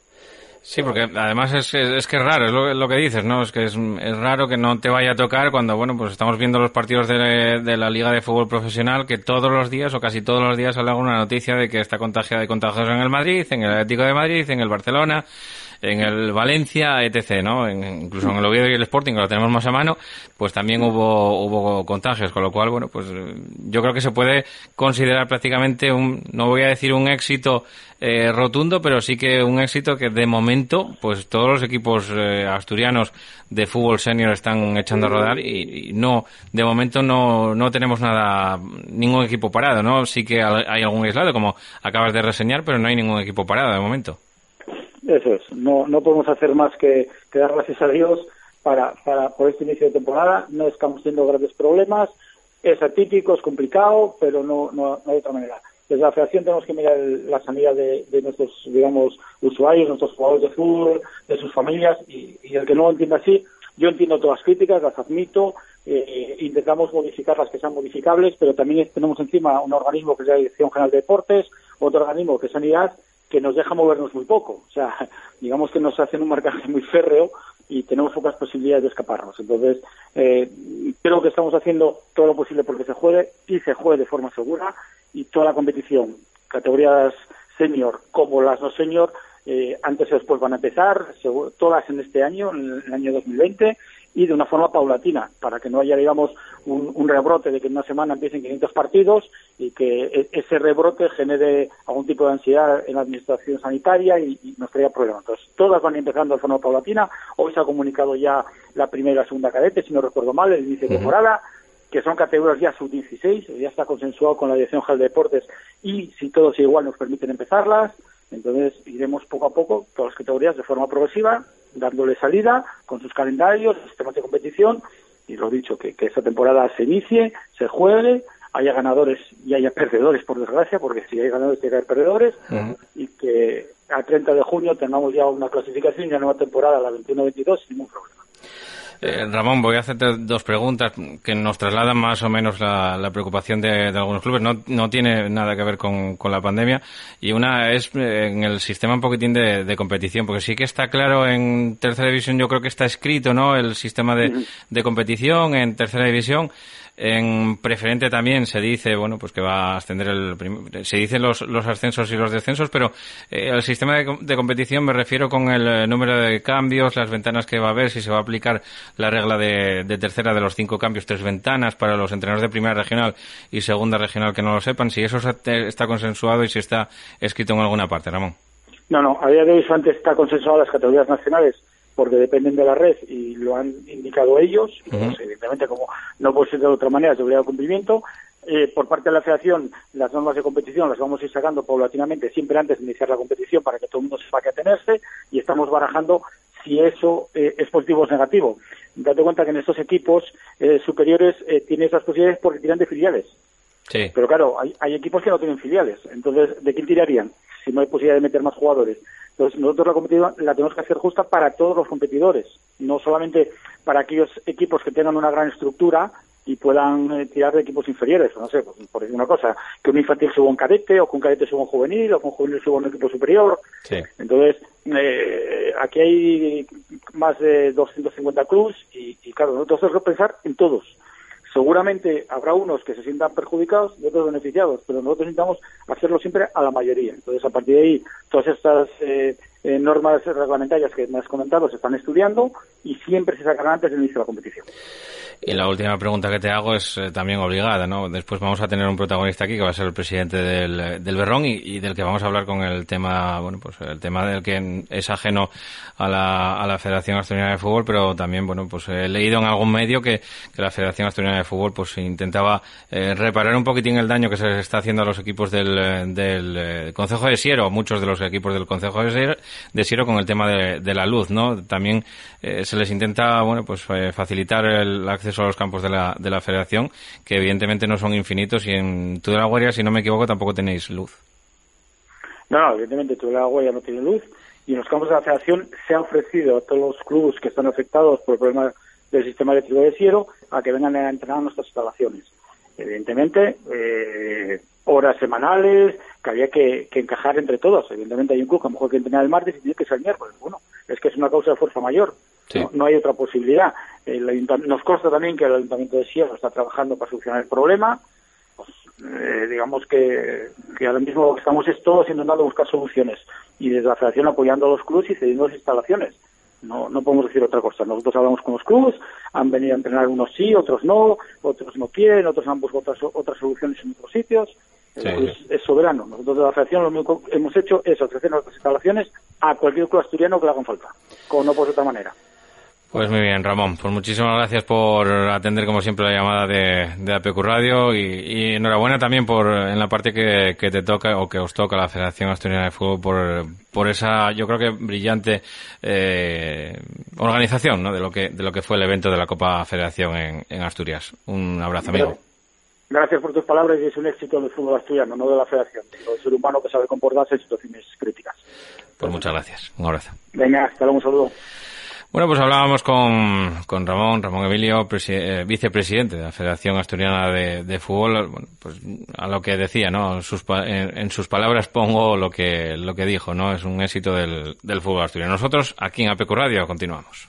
Speaker 2: Sí, porque además es, es, que es raro, es lo, que dices, ¿no? Es que es, raro que no te vaya a tocar cuando, bueno, pues estamos viendo los partidos de, de, la Liga de Fútbol Profesional que todos los días o casi todos los días sale alguna noticia de que está contagiada de contagios en el Madrid, en el Atlético de Madrid, en el Barcelona, en el Valencia, etc., ¿no? incluso en el Oviedo y el Sporting, que lo tenemos más a mano, pues también hubo, hubo contagios, con lo cual, bueno, pues yo creo que se puede considerar prácticamente un, no voy a decir un éxito eh, rotundo, pero sí que un éxito que de momento, pues todos los equipos eh, asturianos de fútbol senior están echando a rodar y, no, de momento no, no tenemos nada, ningún equipo parado, ¿no? Sí que hay algún aislado, como acabas de reseñar, pero no hay ningún equipo parado de momento.
Speaker 9: Eso es, no, no podemos hacer más que, dar gracias a Dios para, para, por este inicio de temporada. No estamos teniendo grandes problemas, es atípico, es complicado, pero no, no, hay otra manera. Desde la federación tenemos que mirar la sanidad de, nuestros, digamos, usuarios, nuestros jugadores de fútbol, de sus familias, y, el que no lo entienda así, yo entiendo todas las críticas, las admito, eh, intentamos modificar las que sean modificables, pero también tenemos encima un organismo que es la Dirección General de Deportes, otro organismo que es Sanidad, que nos deja movernos muy poco. O sea, (laughs) digamos que nos hacen un marcaje muy férreo y tenemos pocas posibilidades de escaparnos. Entonces, eh, creo que estamos haciendo todo lo posible porque se juegue y se juegue de forma segura y toda la competición, categorías senior como las no senior, eh, antes o después van a empezar, todas en este año, en el año 2020, y de una forma paulatina, para que no haya, digamos, un, rebrote de que en una semana empiecen 500 partidos y que e, ese rebrote genere algún tipo de ansiedad en la administración sanitaria y, nos traiga problemas. Entonces, todas van empezando de forma paulatina. Hoy se ha comunicado ya la primera y la segunda cadete, si no recuerdo mal, el inicio de temporada que son categorías ya sub-16, ya está consensuado con la Dirección General de Deportes y si todo sigue igual nos permiten empezarlas. Entonces iremos poco a poco todas las categorías de forma progresiva dándole salida con sus calendarios, sistemas de competición y lo dicho, que, que esta temporada se inicie, se juegue, haya ganadores y haya perdedores, por desgracia, porque si hay ganadores tiene que haber perdedores, y que a 30 de junio tengamos ya una clasificación y una nueva temporada, la 21-22, sin ningún problema.
Speaker 2: Eh, Ramón, voy a hacerte dos preguntas que nos trasladan más o menos la, preocupación de, algunos clubes. No, no tiene nada que ver con, con, la pandemia. Y una es eh, en el sistema un poquitín de, competición, porque sí que está claro en tercera división, yo creo que está escrito, ¿no? El sistema de, de competición en tercera división. En preferente también se dice, bueno, pues que va a ascender el, se dicen los, los ascensos y los descensos, pero eh, el sistema de, competición me refiero con el eh, número de cambios, las ventanas que va a haber, si se va a aplicar la regla de, de tercera de los cinco cambios, tres ventanas para los entrenadores de primera regional y segunda regional que no lo sepan, si eso está consensuado y si está escrito en alguna parte, Ramón.
Speaker 9: No, no, a día de hoy antes está consensuado las categorías nacionales porque dependen de la red y lo han indicado ellos, pues, evidentemente como no puede ser de otra manera, es de obligado cumplimiento. Eh, por parte de la federación, las normas de competición las vamos a ir sacando paulatinamente, siempre antes de iniciar la competición, para que todo el mundo sepa qué atenerse, y estamos barajando si eso eh, es positivo o es negativo. Date cuenta que en estos equipos eh, superiores tienen esas posibilidades porque tiran de filiales. Sí. Pero claro, hay, hay equipos que no tienen filiales. Entonces, ¿de quién tirarían si no hay posibilidad de meter más jugadores? Entonces, nosotros la competición la tenemos que hacer justa para todos los competidores, no solamente para aquellos equipos que tengan una gran estructura y puedan eh, tirar de equipos inferiores, no sé, pues, por decir una cosa, que un infantil suba un cadete, o que un cadete suba un juvenil, o que un juvenil suba un equipo superior. Entonces, eh, aquí hay más de 250 clubes y, claro, nosotros tenemos que pensar en todos. Seguramente habrá unos que se sientan perjudicados y otros beneficiados, pero nosotros necesitamos hacerlo siempre a la mayoría. Entonces, a partir de ahí, todas estas eh, eh, normas reglamentarias que me has comentado se están estudiando y siempre se sacarán antes del inicio de la competición.
Speaker 2: Y la última pregunta que te hago es eh, también obligada, ¿no? Después vamos a tener un protagonista aquí que va a ser el presidente del, del Berrón y, del que vamos a hablar con el tema, bueno, pues el tema del que es ajeno a la, a la Federación Asturiana de Fútbol, pero también, bueno, pues he leído en algún medio que, que la Federación Asturiana de Fútbol pues intentaba eh, reparar un poquitín el daño que se está haciendo a los equipos del, del eh, Consejo de Siero, muchos de los equipos del Consejo de Siero, de Siero con el tema de, de la luz, ¿no? También se les intenta, bueno, pues facilitar el acceso a los campos de la, de la federación, que evidentemente no son infinitos y en toda la Guardia, si no me equivoco, tampoco tenéis luz.
Speaker 9: No, no, evidentemente toda la Guardia no tiene luz y en los campos de la federación se ha ofrecido a todos los clubes que están afectados por el problema del sistema eléctrico de Ciero a que vengan a entrenar nuestras instalaciones. Evidentemente, eh, horas semanales que había que, encajar entre todos. Evidentemente hay un club que a lo mejor que entrenar el martes y tiene que ser el miércoles. Bueno, es que es una causa de fuerza mayor. No, hay otra posibilidad. nos consta también que el Ayuntamiento de Sierra está trabajando para solucionar el problema. Pues, eh, digamos que, que ahora mismo lo que estamos es todos intentando buscar soluciones y desde la Federación apoyando a los clubes y cediendo las instalaciones. No, no podemos decir otra cosa. Nosotros hablamos con los clubes, han venido a entrenar unos sí, otros no, otros no quieren, otros han buscado otras, otras soluciones en otros sitios. Es, soberano. Nosotros de la Federación lo único que hemos hecho es ofrecer nuestras instalaciones a cualquier club asturiano que le hagan falta, como no por otra manera.
Speaker 2: Pues muy bien, Ramón. Pues muchísimas gracias por atender, como siempre, la llamada de, de APQ Radio y, enhorabuena también por en la parte que, te toca o que os toca la Federación Asturiana de Fútbol por, por esa, yo creo que brillante eh, organización ¿no? de, lo que, de lo que fue el evento de la Copa Federación en, en Asturias. Un abrazo, amigo.
Speaker 9: Gracias por tus palabras y es un éxito del fútbol asturiano, no de la Federación, del ser humano que sabe comportarse en situaciones críticas.
Speaker 2: Pues muchas gracias. Un abrazo.
Speaker 9: Venga, hasta luego, un saludo.
Speaker 2: Bueno, pues hablábamos con, con Ramón, Ramón Emilio, eh, vicepresidente de la Federación Asturiana de, Fútbol, bueno, pues a lo que decía, ¿no? en, sus palabras pongo lo que, lo que dijo, ¿no? Es un éxito del, del fútbol asturiano. Nosotros, aquí en APQ Radio, continuamos.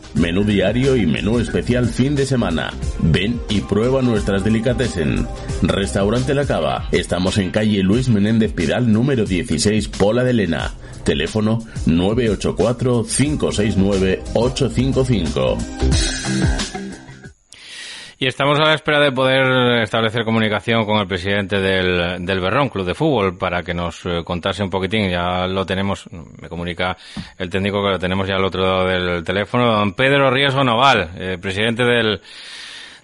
Speaker 1: menú diario y menú especial fin de semana. Ven y prueba nuestras delicatessen. Restaurante La Cava. Estamos en calle Luis Menéndez Pidal número 16, Pola de Lena. Teléfono 984 569 855.
Speaker 2: Y estamos a la espera de poder establecer comunicación con el presidente del, del Berrón, Club de Fútbol, para que nos eh, contase un poquitín. Ya lo tenemos, me comunica el técnico que lo tenemos ya al otro lado del teléfono, don Pedro Riesgo Noval, eh, presidente del,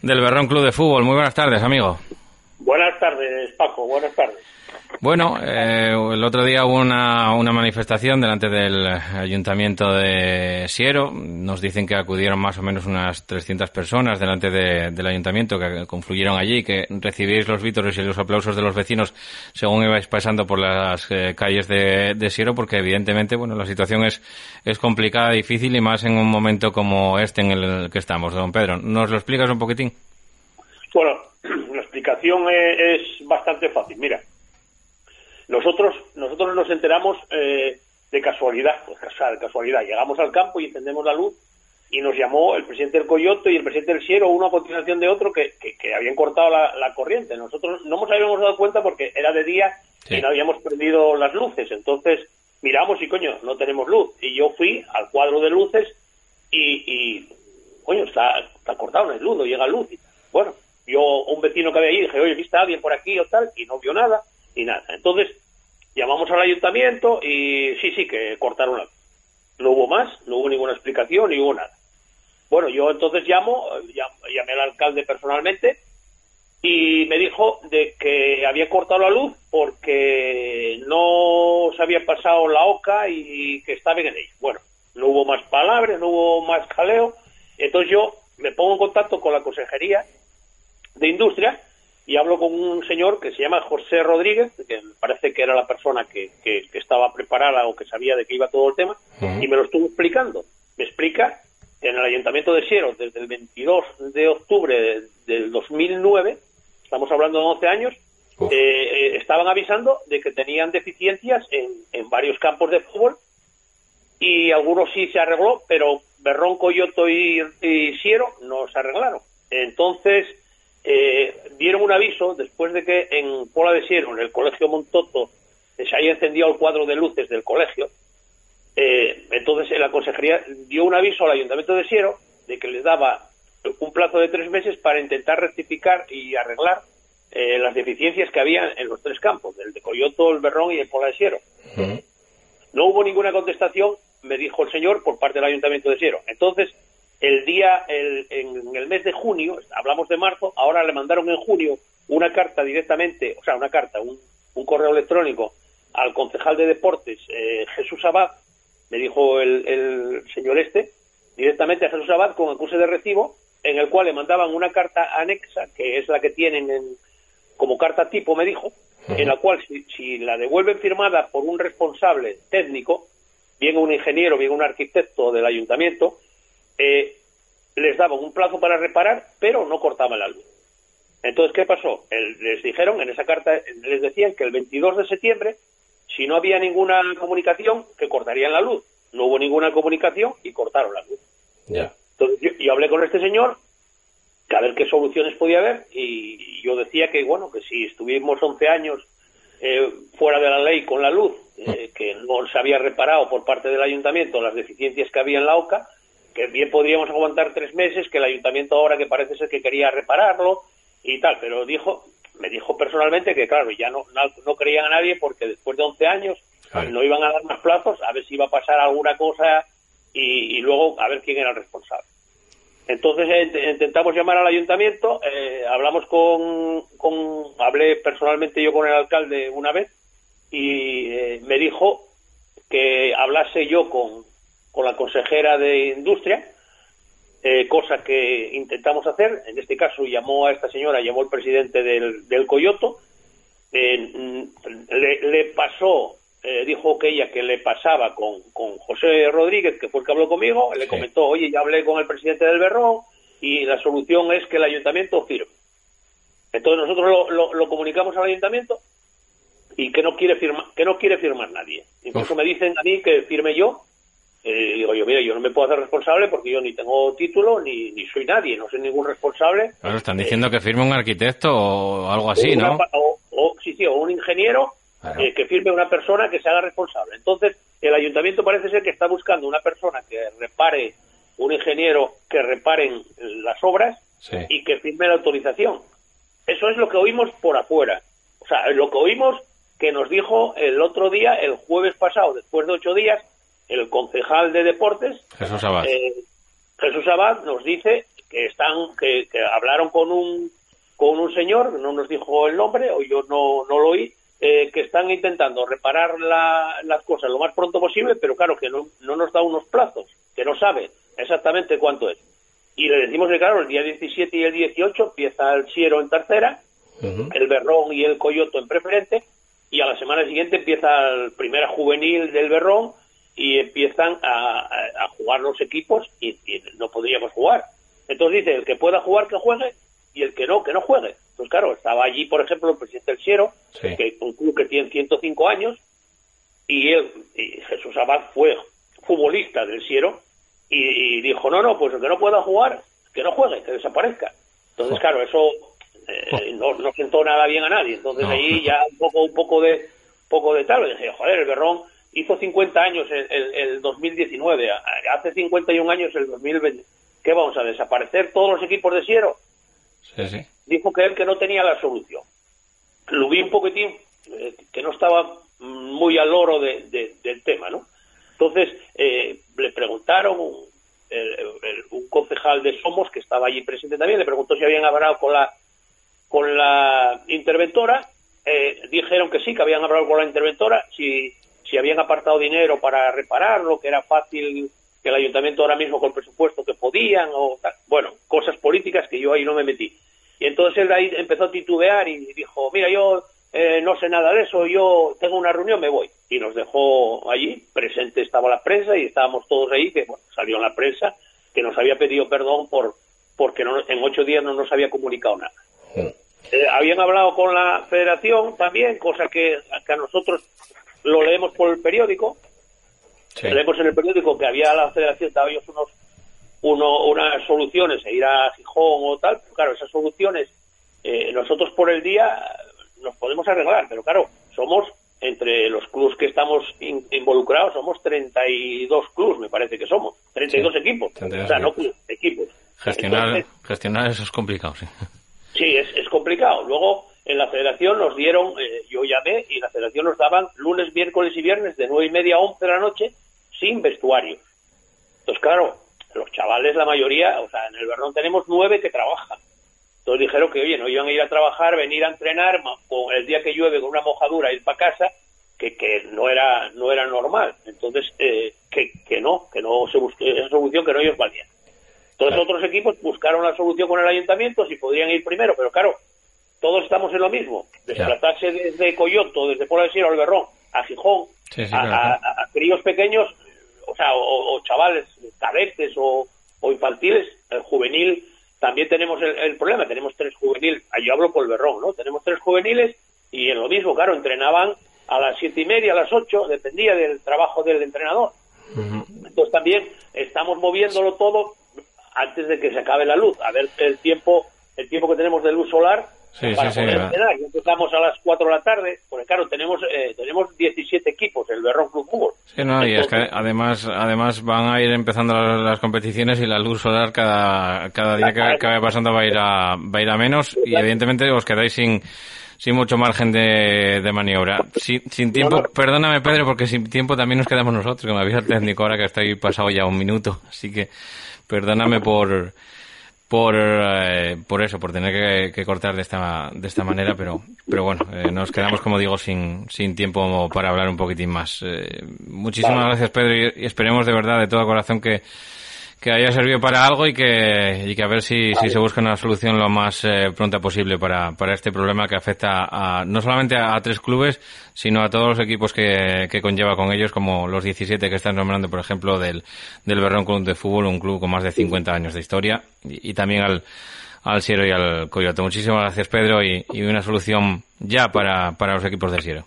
Speaker 2: del Berrón Club de Fútbol. Muy buenas tardes, amigo.
Speaker 10: Buenas tardes, Paco. Buenas tardes.
Speaker 2: Bueno, eh, el otro día hubo una, una manifestación delante del ayuntamiento de Siero. Nos dicen que acudieron más o menos unas 300 personas delante de, del ayuntamiento que confluyeron allí, que recibís los vítores y los aplausos de los vecinos según ibais pasando por las eh, calles de, de, Siero, porque evidentemente, bueno, la situación es, es complicada, difícil y más en un momento como este en el que estamos. Don Pedro, ¿nos lo explicas un poquitín?
Speaker 10: Bueno, (clears throat) la explicación es bastante fácil. Mira, nosotros, nosotros nos enteramos eh, de casualidad, pues casualidad. Llegamos al campo y encendemos la luz y nos llamó el presidente del Coyoto y el presidente del Siero, uno a continuación de otro, que, que, habían cortado la, la, corriente. Nosotros no nos habíamos dado cuenta porque era de día sí. y no habíamos prendido las luces. Entonces miramos y, coño, no tenemos luz. Y yo fui al cuadro de luces y, y coño, está, está cortado, no hay luz, no llega luz. Bueno, yo, un vecino que había ahí, dije, oye, ¿viste a alguien por aquí o tal? Y no vio nada y nada. Entonces, llamamos al ayuntamiento y sí, sí, que cortaron la luz. No hubo más, no hubo ninguna explicación, ni hubo nada. Bueno, yo entonces llamo, llamé al alcalde personalmente y me dijo de que había cortado la luz porque no se había pasado la oca y que estaba en ello. Bueno, no hubo más palabras, no hubo más jaleo. Entonces yo me pongo en contacto con la Consejería de Industria y hablo con un señor que se llama José Rodríguez, que parece que era la persona que, que, que estaba preparada o que sabía de qué iba todo el tema, uh -huh. y me lo estuvo explicando. Me explica que en el Ayuntamiento de Siero, desde el 22 de octubre del 2009, estamos hablando de 11 años, uh -huh. eh, estaban avisando de que tenían deficiencias en, en varios campos de fútbol y algunos sí se arregló, pero Berrón, Coyoto y, y Siero no se arreglaron. Entonces, eh, dieron un aviso después de que en Pola de Siero, en el Colegio Montoto, se haya encendido el cuadro de luces del colegio. Eh, entonces, la consejería dio un aviso al Ayuntamiento de Siero de que les daba un plazo de tres meses para intentar rectificar y arreglar eh, las deficiencias que había en los tres campos, el de Coyoto, el Berrón y el Pola de Siero. Uh -huh. No hubo ninguna contestación, me dijo el señor, por parte del Ayuntamiento de Siero. Entonces, el día, el, en el mes de junio, hablamos de marzo, ahora le mandaron en junio una carta directamente, o sea, una carta, un, un correo electrónico al concejal de deportes, eh, Jesús Abad, me dijo el, el, señor este, directamente a Jesús Abad con acuse de recibo, en el cual le mandaban una carta anexa, que es la que tienen en, como carta tipo, me dijo, uh -huh. en la cual si, si la devuelven firmada por un responsable técnico, bien un ingeniero, bien un arquitecto del ayuntamiento, eh, les daban un plazo para reparar, pero no cortaban la luz. Entonces, ¿qué pasó? El, les dijeron, en esa carta, les decían que el 22 de septiembre, si no había ninguna comunicación, que cortarían la luz. No hubo ninguna comunicación y cortaron la luz.
Speaker 2: Yeah.
Speaker 10: Entonces, yo, yo, hablé con este señor, que a ver qué soluciones podía haber, y yo decía que, bueno, que si estuvimos 11 años eh, fuera de la ley con la luz, eh, que no se había reparado por parte del ayuntamiento las deficiencias que había en la OCA, que bien podríamos aguantar tres meses, que el ayuntamiento ahora que parece ser que quería repararlo y tal, pero dijo, me dijo personalmente que claro, ya no, no, no creían a nadie porque después de 11 años claro. no iban a dar más plazos, a ver si iba a pasar alguna cosa y, y luego a ver quién era el responsable. Entonces eh, intentamos llamar al ayuntamiento, eh, hablamos con, con, hablé personalmente yo con el alcalde una vez y eh, me dijo que hablase yo con, con la consejera de Industria, eh, cosa que intentamos hacer. En este caso llamó a esta señora, llamó el presidente del, del Coyoto, eh, le, le, pasó, eh, dijo que ella que le pasaba con, con, José Rodríguez, que fue el que habló conmigo, le comentó, oye, ya hablé con el presidente del Berrón y la solución es que el ayuntamiento firme. Entonces nosotros lo, lo, lo comunicamos al ayuntamiento y que no quiere firmar, que no quiere firmar nadie. Incluso Uf. me dicen a mí que firme yo Eh, digo yo, mira, yo no me puedo hacer responsable porque yo ni tengo título ni, ni soy nadie, no soy ningún responsable.
Speaker 2: Claro, están diciendo que firme un arquitecto o algo así, ¿no?
Speaker 10: O, sí, sí, o un ingeniero eh, que firme una persona que se haga responsable. Entonces, el ayuntamiento parece ser que está buscando una persona que repare, un ingeniero que reparen las obras y que firme la autorización. Eso es lo que oímos por afuera. O sea, lo que oímos que nos dijo el otro día, el jueves pasado, después de ocho días, el concejal de deportes,
Speaker 2: Jesús Abad,
Speaker 10: eh, Jesús Abad nos dice que están, que, hablaron con un con un señor, no nos dijo el nombre, o yo no, no lo oí, eh, que están intentando reparar las cosas lo más pronto posible, pero claro que no, no nos da unos plazos, que no sabe exactamente cuánto es. Y le decimos que, claro, el día 17 y el 18 empieza el Siero en tercera, el Berrón y el Coyoto en preferente, y a la semana siguiente empieza el primera juvenil del Berrón y empiezan a, jugar los equipos y, no podríamos jugar. Entonces dice, el que pueda jugar que juegue y el que no, que no juegue. Pues claro, estaba allí, por ejemplo, el presidente del Siero, que un club que tiene 105 años, y él, Jesús Abad fue futbolista del Siero, y, dijo, no, no, pues el que no pueda jugar, que no juegue, que desaparezca. Entonces, claro, eso eh, no, no sentó nada bien a nadie. Entonces ahí ya un poco, un poco de poco de tal, dije, joder, el Berrón hizo 50 años el, el, 2019, hace 51 años el 2020. ¿Qué vamos a desaparecer todos los equipos de Siero? Dijo que él que no tenía la solución. Lo vi un poquitín eh, que no estaba muy al oro de, del tema, ¿no? Entonces eh, le preguntaron un concejal de Somos que estaba allí presente también, le preguntó si habían hablado con la con la interventora. Eh, dijeron que sí, que habían hablado con la interventora, si si habían apartado dinero para repararlo, que era fácil que el ayuntamiento ahora mismo con el presupuesto que podían, o bueno, cosas políticas que yo ahí no me metí. Y entonces él ahí empezó a titubear y dijo, mira, yo eh, no sé nada de eso, yo tengo una reunión, me voy. Y nos dejó allí, presente estaba la prensa y estábamos todos ahí, que bueno, salió en la prensa, que nos había pedido perdón por porque en ocho días no nos había comunicado nada. Eh, habían hablado con la federación también, cosa que, que a nosotros lo leemos por el periódico, leemos en el periódico que había la federación, daba ellos unos, uno, unas soluciones, e ir a Gijón o tal, claro, esas soluciones eh, nosotros por el día nos podemos arreglar, pero claro, somos entre los clubes que estamos involucrados, somos 32 clubes, me parece que somos, 32 equipos, o sea, no clubes, equipos.
Speaker 2: Gestionar, gestionar eso es complicado, sí.
Speaker 10: Sí, es, es complicado. Luego, en la federación nos dieron, eh, yo llamé y la federación nos daban lunes, miércoles y viernes de nueve y media a once de la noche sin vestuario. Entonces, claro, los chavales, la mayoría, o sea, en el Berrón tenemos nueve que trabajan. Entonces dijeron que, oye, no iban a ir a trabajar, venir a entrenar, con el día que llueve con una mojadura, ir para casa, que, que no era no era normal. Entonces, eh, que, que no, que no se busque esa solución que no ellos valían. Entonces otros equipos buscaron la solución con el ayuntamiento si podían ir primero, pero claro, todos estamos en lo mismo. Desplazarse desde Coyoto, desde Puebla de Sierra, Berrón, a Gijón, a, críos pequeños, o sea, o, chavales, cadetes o, infantiles, el juvenil, también tenemos el, problema, tenemos tres juveniles, yo hablo por el Berrón, ¿no? Tenemos tres juveniles y en lo mismo, claro, entrenaban a las siete y media, a las ocho, dependía del trabajo del entrenador. Entonces también estamos moviéndolo todo antes de que se acabe la luz, a ver el tiempo, el tiempo que tenemos de luz solar
Speaker 2: Sí, sí, sí,
Speaker 10: empezamos a las 4 de la tarde, porque claro, tenemos eh, tenemos 17 equipos, el Berrón Club Fútbol.
Speaker 2: Sí, no, y es que además además van a ir empezando las, competiciones y la luz solar cada, cada día que, que vaya pasando va a ir a, va a ir a menos. Y evidentemente os quedáis sin sin mucho margen de, de maniobra. Sin, sin tiempo, perdóname Pedro, porque sin tiempo también nos quedamos nosotros, que me avisa el técnico ahora que estoy pasado ya un minuto, así que perdóname por por, eh, por eso, por tener que, cortar de esta, de esta manera, pero, pero bueno, eh, nos quedamos, como digo, sin, sin tiempo para hablar un poquitín más. Eh, muchísimas gracias, Pedro, y esperemos de verdad, de todo corazón, que, que haya servido para algo y que, y que a ver si, si se busca una solución lo más eh, pronta posible para, para este problema que afecta a, no solamente a, tres clubes, sino a todos los equipos que, que conlleva con ellos, como los 17 que están nombrando, por ejemplo, del, del Berrón Club de Fútbol, un club con más de 50 años de historia, y, también al, al Siero y al Coyote. Muchísimas gracias, Pedro, y, y una solución ya para, para los equipos del Siero.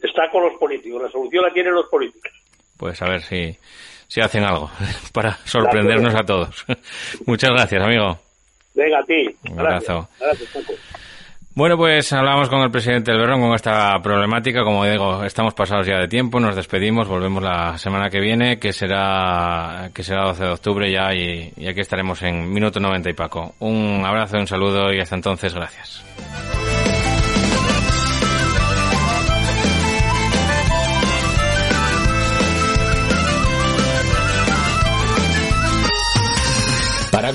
Speaker 10: Está con los políticos, la solución la tienen los políticos.
Speaker 2: Pues a ver si si hacen algo (laughs) para sorprendernos a todos. (laughs) Muchas gracias, amigo.
Speaker 10: Venga, a ti.
Speaker 2: Un abrazo. Bueno, pues hablamos con el presidente del Berrón con esta problemática. Como digo, estamos pasados ya de tiempo, nos despedimos, volvemos la semana que viene, que será que será 12 de octubre ya, y, y aquí estaremos en Minuto 90 y Paco. Un abrazo, un saludo y hasta entonces, gracias.